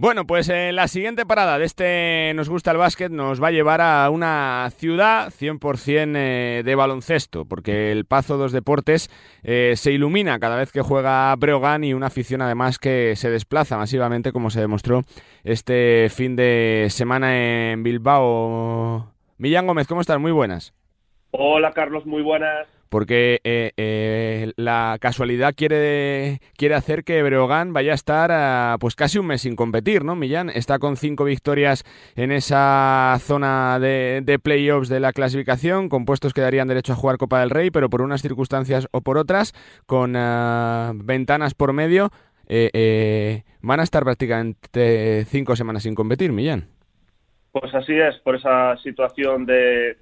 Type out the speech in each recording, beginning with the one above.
Bueno, pues en la siguiente parada de este Nos gusta el básquet nos va a llevar a una ciudad 100% eh, de baloncesto, porque el Pazo dos Deportes eh, se ilumina cada vez que juega Breogán y una afición además que se desplaza masivamente como se demostró este fin de semana en Bilbao. Millán Gómez, ¿cómo estás? Muy buenas. Hola Carlos, muy buenas porque eh, eh, la casualidad quiere, quiere hacer que Breogán vaya a estar pues casi un mes sin competir, ¿no? Millán está con cinco victorias en esa zona de, de playoffs de la clasificación, con puestos que darían derecho a jugar Copa del Rey, pero por unas circunstancias o por otras, con eh, ventanas por medio, van a estar prácticamente cinco semanas sin competir, Millán. Pues así es, por esa situación de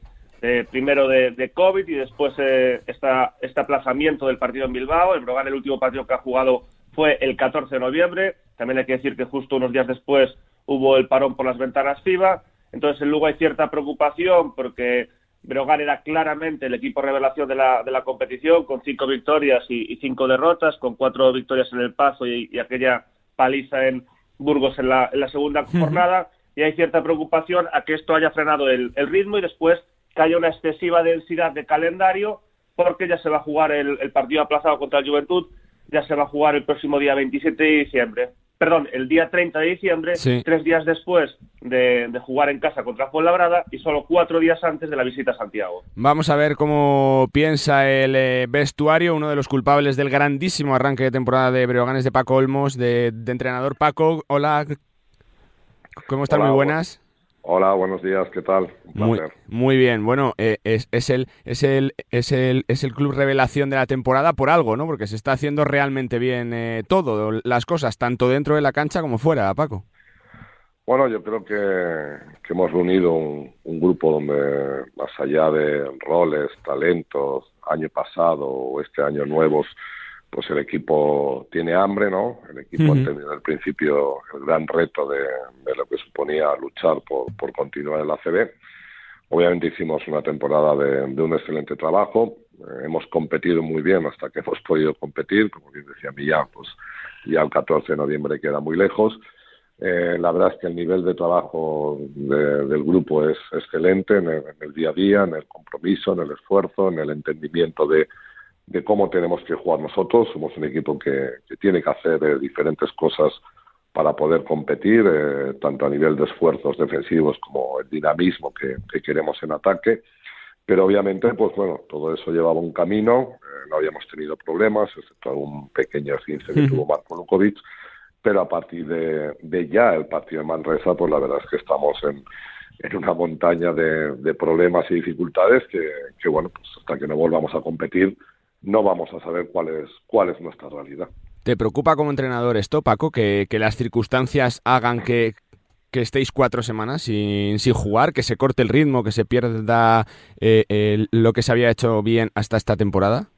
primero de, COVID y después eh, este aplazamiento del partido en Bilbao. El Brogan, el último partido que ha jugado fue el 14 de noviembre. También hay que decir que justo unos días después hubo el parón por las ventanas FIBA. Entonces, en Lugo hay cierta preocupación porque Brogan era claramente el equipo revelación de la, de la competición, con cinco victorias y, cinco derrotas, con cuatro victorias en el Pazo y, aquella paliza en Burgos en la, segunda jornada. Y hay cierta preocupación a que esto haya frenado el ritmo y después que haya una excesiva densidad de calendario porque ya se va a jugar el, partido aplazado contra el Juventud, ya se va a jugar el próximo día 27 de diciembre. Perdón, el día 30 de diciembre, tres días después de, jugar en casa contra Fuenlabrada y solo cuatro días antes de la visita a Santiago. Vamos a ver cómo piensa el eh, vestuario, uno de los culpables del grandísimo arranque de temporada de Breoganes de Paco Olmos, de, entrenador Paco. Hola, ¿cómo están? Muy buenas. Hola, buenos días, ¿qué tal? muy, muy, bien. Bueno, eh, es, es, el, es, el, es, el, es el club revelación de la temporada por algo, ¿no? Porque se está haciendo realmente bien eh, todo, las cosas, tanto dentro de la cancha como fuera, Paco. Bueno, yo creo que, hemos reunido un, grupo donde, más allá de roles, talentos, año pasado o este año nuevos, pues el equipo tiene hambre, ¿no? El equipo ha tenido al principio el gran reto de, lo que suponía luchar por, por continuar en la CB. Obviamente hicimos una temporada de, un excelente trabajo, eh, hemos competido muy bien hasta que hemos podido competir, como bien decía Millán, pues ya el 14 de noviembre queda muy lejos. Eh, la verdad es que el nivel de trabajo del grupo es excelente en el día a día, en el compromiso, en el esfuerzo, en el entendimiento de, de cómo tenemos que jugar nosotros. Somos un equipo que, tiene que hacer eh, diferentes cosas para poder competir, eh, tanto a nivel de esfuerzos defensivos como el dinamismo que, queremos en ataque. Pero obviamente, pues bueno, todo eso llevaba un camino, eh, no habíamos tenido problemas, excepto un pequeño esguince que tuvo Marco Lukovic, pero a partir de, ya el partido de Manresa, pues la verdad es que estamos en, una montaña de, problemas y dificultades que, que, bueno, pues hasta que no volvamos a competir, no vamos a saber cuál es, cuál es nuestra realidad. ¿Te preocupa como entrenador esto, Paco, que, las circunstancias hagan que, estéis cuatro semanas sin, sin, jugar, que se corte el ritmo, que se pierda eh, lo que se había hecho bien hasta esta temporada,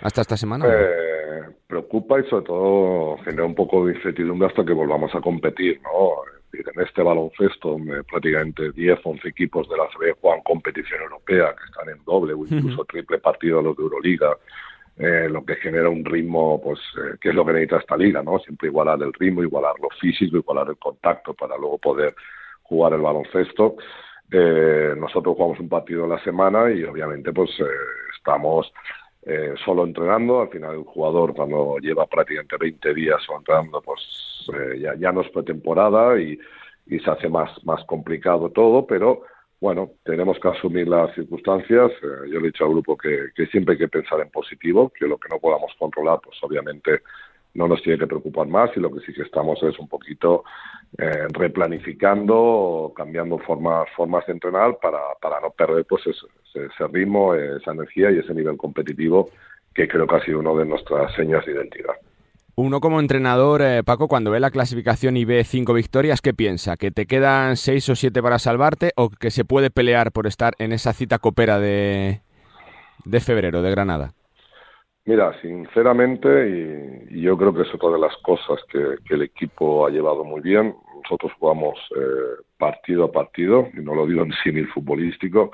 hasta esta semana? Eh, preocupa y sobre todo genera un poco de incertidumbre hasta que volvamos a competir, ¿no? en este baloncesto, donde prácticamente 10, 11 equipos de la CB juegan competición europea, que están en doble o incluso triple partido a los de Euroliga, eh, lo que genera un ritmo, pues, eh, que es lo que necesita esta liga, ¿no? Siempre igualar el ritmo, igualar lo físico, igualar el contacto para luego poder jugar el baloncesto. Eh, nosotros jugamos un partido a la semana y obviamente, pues, estamos solo entrenando. Al final, el jugador, cuando lleva prácticamente 20 días entrenando, pues ya, ya no es pretemporada y, y se hace más, más complicado todo, pero bueno, tenemos que asumir las circunstancias. Eh, yo le he dicho al grupo que, siempre hay que pensar en positivo, que lo que no podamos controlar, pues obviamente no nos tiene que preocupar más y lo que sí que estamos es un poquito eh, replanificando, cambiando formas, formas de entrenar para, para no perder pues ese, ese, ritmo, esa energía y ese nivel competitivo que creo que ha sido uno de nuestras señas de identidad. Uno como entrenador, eh, Paco, cuando ve la clasificación y ve cinco victorias, ¿qué piensa? ¿Que te quedan seis o siete para salvarte o que se puede pelear por estar en esa cita copera de, de febrero, de Granada? Mira, sinceramente, y, yo creo que es otra de las cosas que, el equipo ha llevado muy bien, nosotros jugamos eh, partido a partido, y no lo digo en símil futbolístico,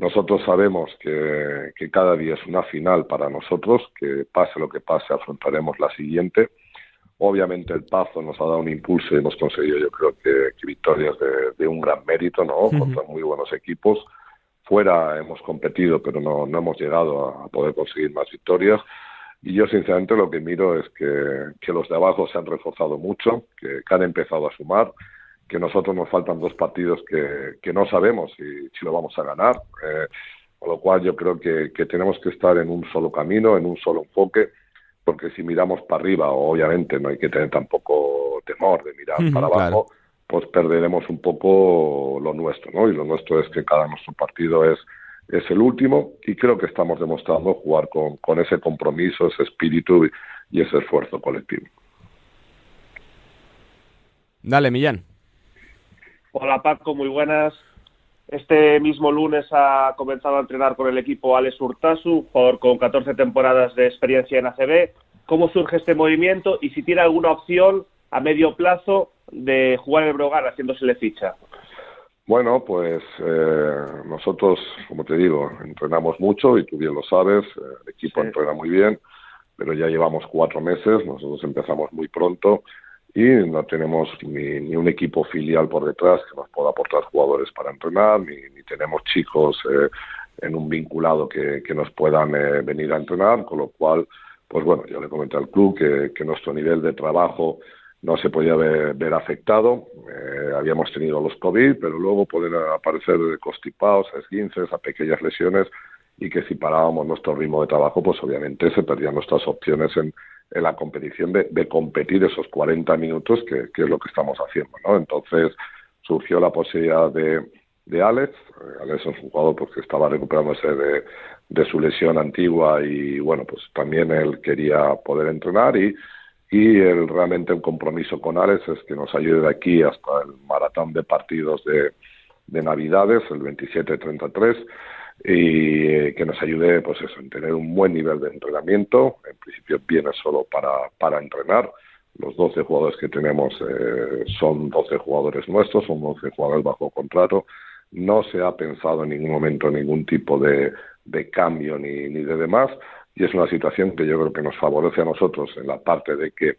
nosotros sabemos que, cada día es una final para nosotros, que pase lo que pase, afrontaremos la siguiente. Obviamente el Pazo nos ha dado un impulso y hemos conseguido yo creo que, victorias de, un gran mérito, ¿no? Contra muy buenos equipos. Fuera hemos competido, pero no, no hemos llegado a, poder conseguir más victorias. Y yo sinceramente lo que miro es que, que los de abajo se han reforzado mucho, que, han empezado a sumar, que nosotros nos faltan dos partidos que, que no sabemos si, si lo vamos a ganar. Eh, con lo cual yo creo que, que tenemos que estar en un solo camino, en un solo enfoque porque si miramos para arriba, obviamente no hay que tener tampoco temor de mirar para abajo, pues perderemos un poco lo nuestro, ¿no? Y lo nuestro es que cada nuestro partido es, es el último y creo que estamos demostrando jugar con, con ese compromiso, ese espíritu y, ese esfuerzo colectivo. Dale, Millán. Hola Paco, muy buenas. Este mismo lunes ha comenzado a entrenar con el equipo Alex Urtasu, jugador con 14 temporadas de experiencia en ACB. ¿Cómo surge este movimiento y si tiene alguna opción a medio plazo de jugar en el Brogan haciéndosele ficha? Bueno, pues eh, nosotros, como te digo, entrenamos mucho y tú bien lo sabes, el equipo entrena muy bien, pero ya llevamos cuatro meses, nosotros empezamos muy pronto y no tenemos ni, un equipo filial por detrás que nos pueda aportar jugadores para entrenar, ni, tenemos chicos eh, en un vinculado que, nos puedan eh, venir a entrenar, con lo cual, pues bueno, yo le comenté al club que, nuestro nivel de trabajo no se podía ver, afectado. Eh, habíamos tenido los COVID, pero luego pueden aparecer constipados, esguinces, a pequeñas lesiones y que si parábamos nuestro ritmo de trabajo, pues obviamente se perdían nuestras opciones en, en la competición de, competir esos 40 minutos, que, es lo que estamos haciendo, ¿no? Entonces surgió la posibilidad de, de Alex. Eh, Alex es un jugador pues, estaba recuperándose de, de su lesión antigua y, bueno, pues también él quería poder entrenar y, y el, realmente el compromiso con Alex es que nos ayude de aquí hasta el maratón de partidos de, de Navidades, el 27-33 y eh, que nos ayude pues eso, en tener un buen nivel de entrenamiento. En principio viene solo para, para entrenar. Los 12 jugadores que tenemos eh, son 12 jugadores nuestros, son 12 jugadores bajo contrato. No se ha pensado en ningún momento ningún tipo de, de cambio ni, ni de demás y es una situación que yo creo que nos favorece a nosotros en la parte de que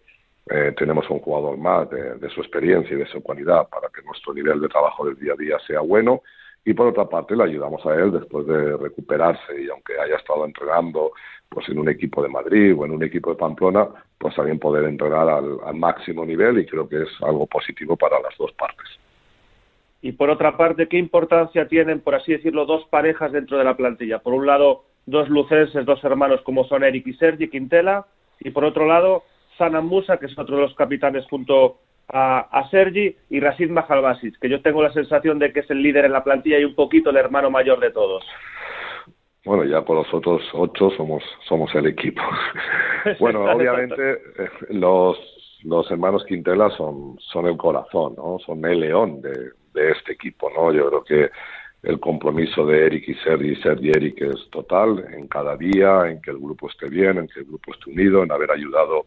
eh, tenemos un jugador más de, de, su experiencia y de su cualidad para que nuestro nivel de trabajo del día a día sea bueno y por otra parte le ayudamos a él después de recuperarse y aunque haya estado entrenando pues en un equipo de Madrid o en un equipo de Pamplona, pues también poder entrenar al, máximo nivel y creo que es algo positivo para las dos partes. Y por otra parte, ¿qué importancia tienen, por así decirlo, dos parejas dentro de la plantilla? Por un lado, dos lucenses, dos hermanos como son Eric y Sergi Quintela, y por otro lado, Sanan Musa, que es otro de los capitanes junto a, Sergi y Rashid Mahalbasic, que yo tengo la sensación de que es el líder en la plantilla y un poquito el hermano mayor de todos. Bueno, ya por los otros ocho somos, somos el equipo. bueno, obviamente eh, los, los hermanos Quintela son, son el corazón, ¿no? Son el león de, de este equipo, ¿no? Yo creo que el compromiso de Eric y Sergi, Sergi y Eric es total en cada día, en que el grupo esté bien, en que el grupo esté unido, en haber ayudado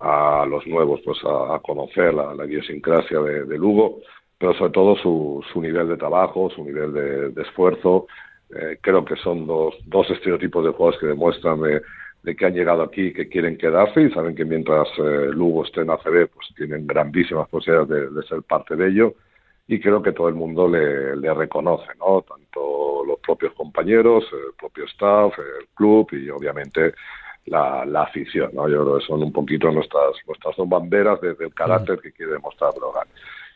a los nuevos pues a, conocer la, idiosincrasia de, Lugo, pero sobre todo su, su nivel de trabajo, su nivel de, esfuerzo. Eh, creo que son dos, dos estereotipos de jugadores que demuestran de, que han llegado aquí, que quieren quedarse y saben que mientras eh, Lugo esté en ACB, pues tienen grandísimas posibilidades de, ser parte de ello y creo que todo el mundo le, le reconoce, ¿no? Tanto los propios compañeros, el propio staff, el club y obviamente la, la afición, ¿no? Yo creo que son un poquito nuestras, nuestras dos banderas desde el carácter que quiere demostrar Brogan.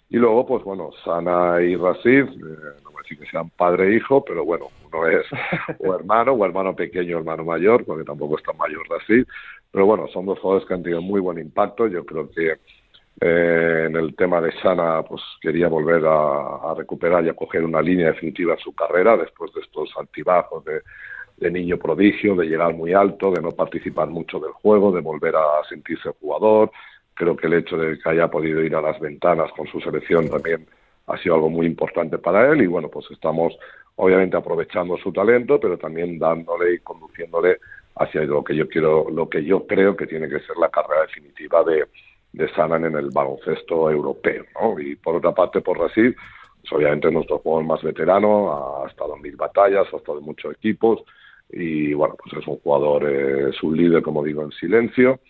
Y luego, pues bueno, Sana y Rashid, eh, no voy a decir que sean padre e hijo, pero bueno, uno es o hermano, o hermano pequeño, o hermano mayor, porque tampoco es tan mayor Rashid. Pero bueno, son dos jugadores que han tenido muy buen impacto. Yo creo que eh, en el tema de Sana, pues quería volver a, a, recuperar y a coger una línea definitiva en su carrera después de estos altibajos de de niño prodigio, de llegar muy alto, de no participar mucho del juego, de volver a sentirse jugador. Creo que el hecho de que haya podido ir a las ventanas con su selección también ha sido algo muy importante para él y bueno, pues estamos obviamente aprovechando su talento, pero también dándole y conduciéndole hacia lo que yo quiero, lo que yo creo que tiene que ser la carrera definitiva de, de Sanan en el baloncesto europeo, ¿no? Y por otra parte, por Brasil, pues obviamente nuestro jugador más veterano, ha estado en mil batallas, ha estado en muchos equipos, y bueno, pues es un jugador, es un líder, como digo, en silencio,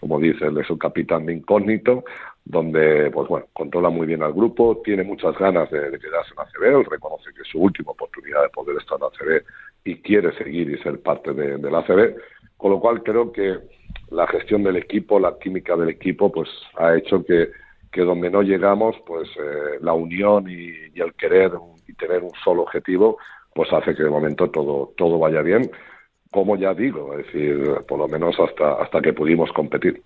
como dice, él es un capitán de incógnito, donde, pues bueno, controla muy bien al grupo, tiene muchas ganas de, quedarse en ACB, él reconoce que es su última oportunidad de poder estar en ACB y quiere seguir y ser parte de, la ACB, con lo cual creo que la gestión del equipo, la química del equipo, pues ha hecho que, que donde no llegamos, pues eh, la unión y, y, el querer y tener un solo objetivo, pues hace que de momento todo, todo vaya bien como ya digo, es decir, por lo menos hasta, hasta que pudimos competir.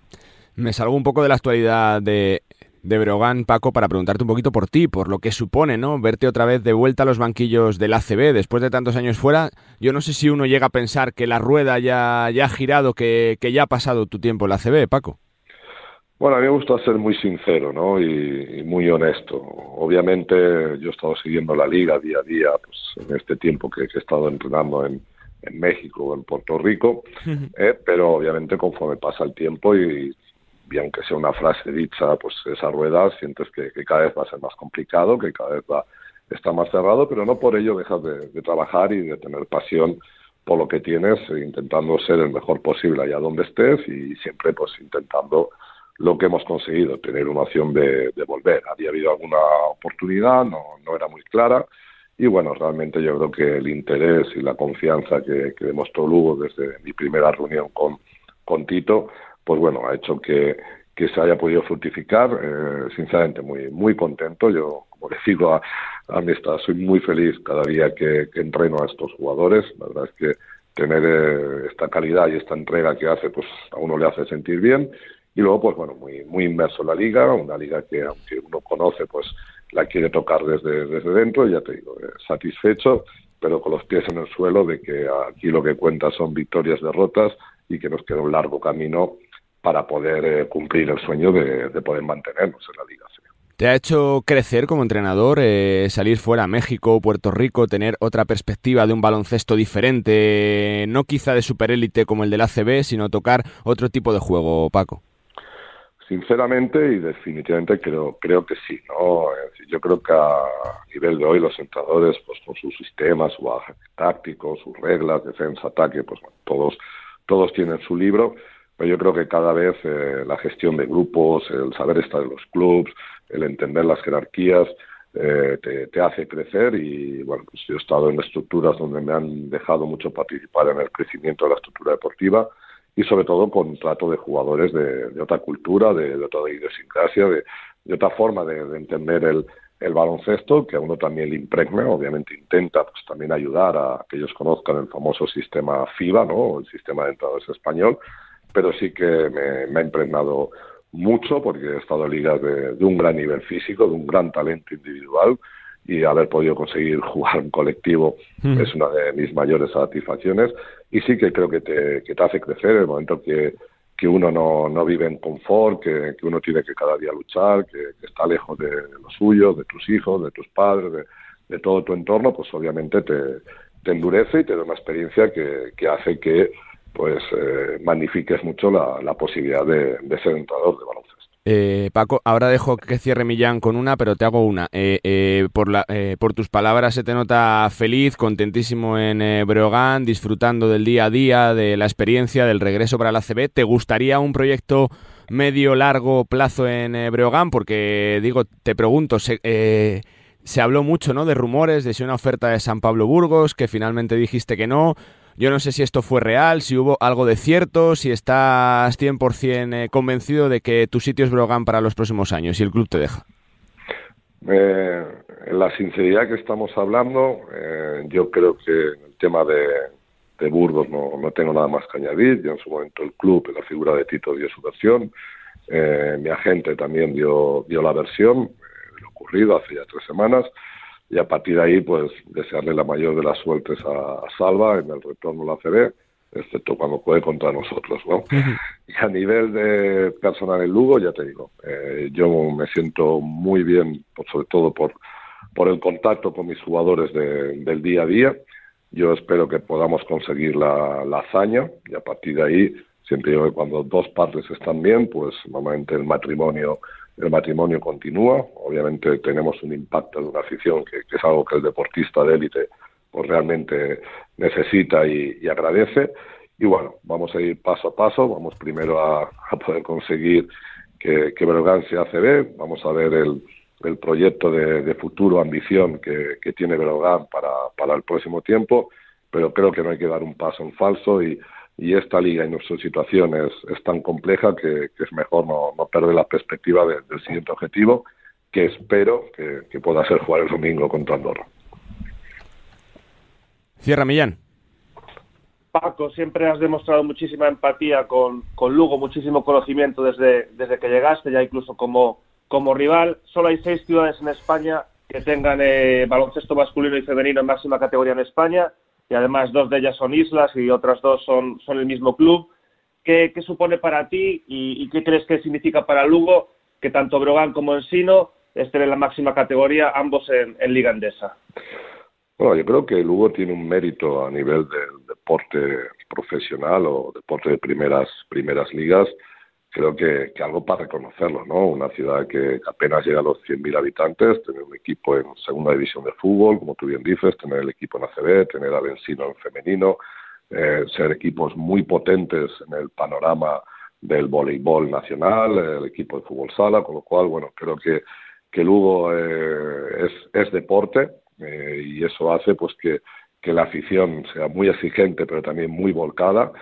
Me salgo un poco de la actualidad de, de Brogan, Paco, para preguntarte un poquito por ti, por lo que supone, ¿no? Verte otra vez de vuelta a los banquillos del ACB después de tantos años fuera. Yo no sé si uno llega a pensar que la rueda ya, ya ha girado, que, que ya ha pasado tu tiempo en la ACB, Paco. Bueno, a mí me gusta ser muy sincero ¿no? y, muy honesto. Obviamente yo he estado siguiendo la liga día a día pues, en este tiempo que he estado entrenando en, en México o en Puerto Rico, eh, pero obviamente conforme pasa el tiempo y, aunque sea una frase dicha, pues esa rueda sientes que, cada vez va a ser más complicado, que cada vez va está más cerrado, pero no por ello dejas de, trabajar y de tener pasión por lo que tienes, intentando ser el mejor posible allá donde estés y siempre pues intentando lo que hemos conseguido, tener una opción de, de volver. Había habido alguna oportunidad, no, no era muy clara, y bueno, realmente yo creo que el interés y la confianza que, demostró Lugo desde mi primera reunión con, con Tito, pues bueno, ha hecho que, que se haya podido fructificar. Eh, sinceramente, muy, muy contento. Yo, como le digo a, a soy muy feliz cada día que, entreno a estos jugadores. La verdad es que tener eh, esta calidad y esta entrega que hace, pues a uno le hace sentir bien. Y luego, pues bueno, muy, muy inmerso en la liga, una liga que aunque uno conoce, pues la quiere tocar desde, desde dentro, ya te digo, eh, satisfecho, pero con los pies en el suelo de que aquí lo que cuenta son victorias, derrotas y que nos queda un largo camino para poder eh, cumplir el sueño de, poder mantenernos en la liga. ¿Te ha hecho crecer como entrenador eh, salir fuera a México, Puerto Rico, tener otra perspectiva de un baloncesto diferente, no quizá de superélite como el del ACB, sino tocar otro tipo de juego, Paco? Sinceramente y definitivamente creo creo que sí, ¿no? Yo creo que a nivel de hoy los entrenadores, pues con sus sistemas, su táctico, sus reglas, defensa, ataque, pues todos todos tienen su libro, pero yo creo que cada vez eh, la gestión de grupos, el saber estar en los clubs, el entender las jerarquías, eh, te, te, hace crecer. Y bueno, pues yo he estado en estructuras donde me han dejado mucho participar en el crecimiento de la estructura deportiva y sobre todo con trato de jugadores de, otra cultura, de, otra idiosincrasia, de, otra forma de, entender el, baloncesto, que a uno también le impregna, obviamente intenta pues también ayudar a que ellos conozcan el famoso sistema FIBA, ¿no? el sistema de entradas español, pero sí que me, ha impregnado mucho porque he estado en ligas de, un gran nivel físico, de un gran talento individual y haber podido conseguir jugar un colectivo mm. es una de mis mayores satisfacciones y sí que creo que te, que te hace crecer el momento que, que uno no, no vive en confort, que, que uno tiene que cada día luchar, que, está lejos de, lo suyo, de tus hijos, de tus padres, de, de todo tu entorno, pues obviamente te, te, endurece y te da una experiencia que, que hace que pues eh, magnifiques mucho la, la posibilidad de, de ser entrenador de baloncesto. Eh, Paco, ahora dejo que cierre Millán con una, pero te hago una. Eh, eh, por, la, por tus palabras se te nota feliz, contentísimo en Breogán, disfrutando del día a día, de la experiencia, del regreso para la CB. ¿Te gustaría un proyecto medio, largo plazo en Breogán? Porque, digo, te pregunto, se, se habló mucho ¿no? de rumores de si una oferta de San Pablo Burgos, que finalmente dijiste que no. Yo no sé si esto fue real, si hubo algo de cierto, si estás 100% eh, convencido de que tu sitio es Brogan para los próximos años y el club te deja. Eh, en la sinceridad que estamos hablando, eh, yo creo que el tema de, Burgos no, no, tengo nada más que añadir. Yo en su momento el club, en la figura de Tito, dio su versión. mi agente también dio, dio la versión de lo ocurrido hace ya tres semanas y a partir de ahí pues desearle la mayor de las suertes a, Salva en el retorno a la CB, excepto cuando juegue contra nosotros, ¿no? Y a nivel de personal en Lugo, ya te digo, eh, yo me siento muy bien, sobre todo por, por el contacto con mis jugadores del día a día. Yo espero que podamos conseguir la, la hazaña y a partir de ahí, siempre digo que cuando dos partes están bien, pues normalmente el matrimonio el matrimonio continúa. Obviamente tenemos un impacto de una afición que, es algo que el deportista de élite pues realmente necesita y, agradece. y bueno, vamos a ir paso a paso, vamos primero a, poder conseguir que, que Breogán sea ACB, vamos a ver el, proyecto de, futuro, ambición que, tiene Breogán para, para el próximo tiempo, pero creo que no hay que dar un paso en falso y, y esta liga y nuestra situación es, es tan compleja que, es mejor no, no perder la perspectiva del siguiente objetivo, que espero que, que pueda ser jugar el domingo contra Andorra. Cierra Millán. Paco, siempre has demostrado muchísima empatía con, con Lugo, muchísimo conocimiento desde, desde que llegaste, ya incluso como, como rival. Solo hay seis ciudades en España que tengan eh, baloncesto masculino y femenino en máxima categoría en España, y además dos de ellas son islas y otras dos son, son el mismo club. ¿Qué, qué supone para ti y, qué crees que significa para Lugo que tanto Brogan como Ensino estén en la máxima categoría, ambos en, Liga Endesa? Bueno, yo creo que Lugo tiene un mérito a nivel del deporte profesional o deporte de primeras primeras ligas. Creo que, que algo para reconocerlo, ¿no? Una ciudad que apenas llega a los 100.000 habitantes, tener un equipo en segunda división de fútbol, como tú bien dices, tener el equipo en ACB, tener a Bensino en femenino, eh, ser equipos muy potentes en el panorama del voleibol nacional, el equipo de fútbol sala, con lo cual, bueno, creo que, que Lugo eh, es, es deporte, eh, y eso hace pues que, que la afición sea muy exigente pero también muy volcada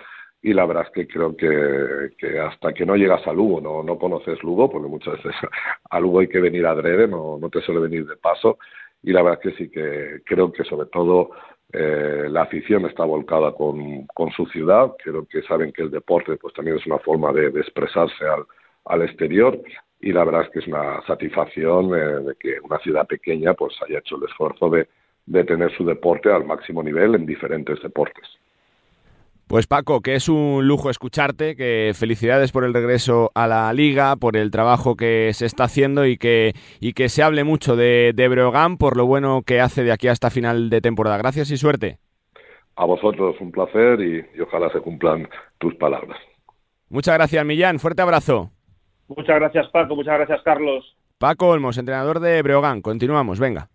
y la verdad es que creo que, que hasta que no llegas a Lugo, no, no conoces Lugo, porque muchas veces a Lugo hay que venir adrede, no, no te suele venir de paso, y la verdad es que sí que creo que sobre todo eh, la afición está volcada con, con su ciudad, creo que saben que el deporte pues también es una forma de, de expresarse al, al exterior y la verdad es que es una satisfacción eh, de que una ciudad pequeña pues haya hecho el esfuerzo de, de tener su deporte al máximo nivel en diferentes deportes. Pues Paco, que es un lujo escucharte, que felicidades por el regreso a la liga, por el trabajo que se está haciendo y que, y que se hable mucho de, de Breogán por lo bueno que hace de aquí hasta final de temporada. Gracias y suerte. A vosotros un placer y, y ojalá se cumplan tus palabras. Muchas gracias, Millán. Fuerte abrazo. Muchas gracias, Paco. Muchas gracias, Carlos. Paco Olmos, entrenador de Breogán. Continuamos, venga.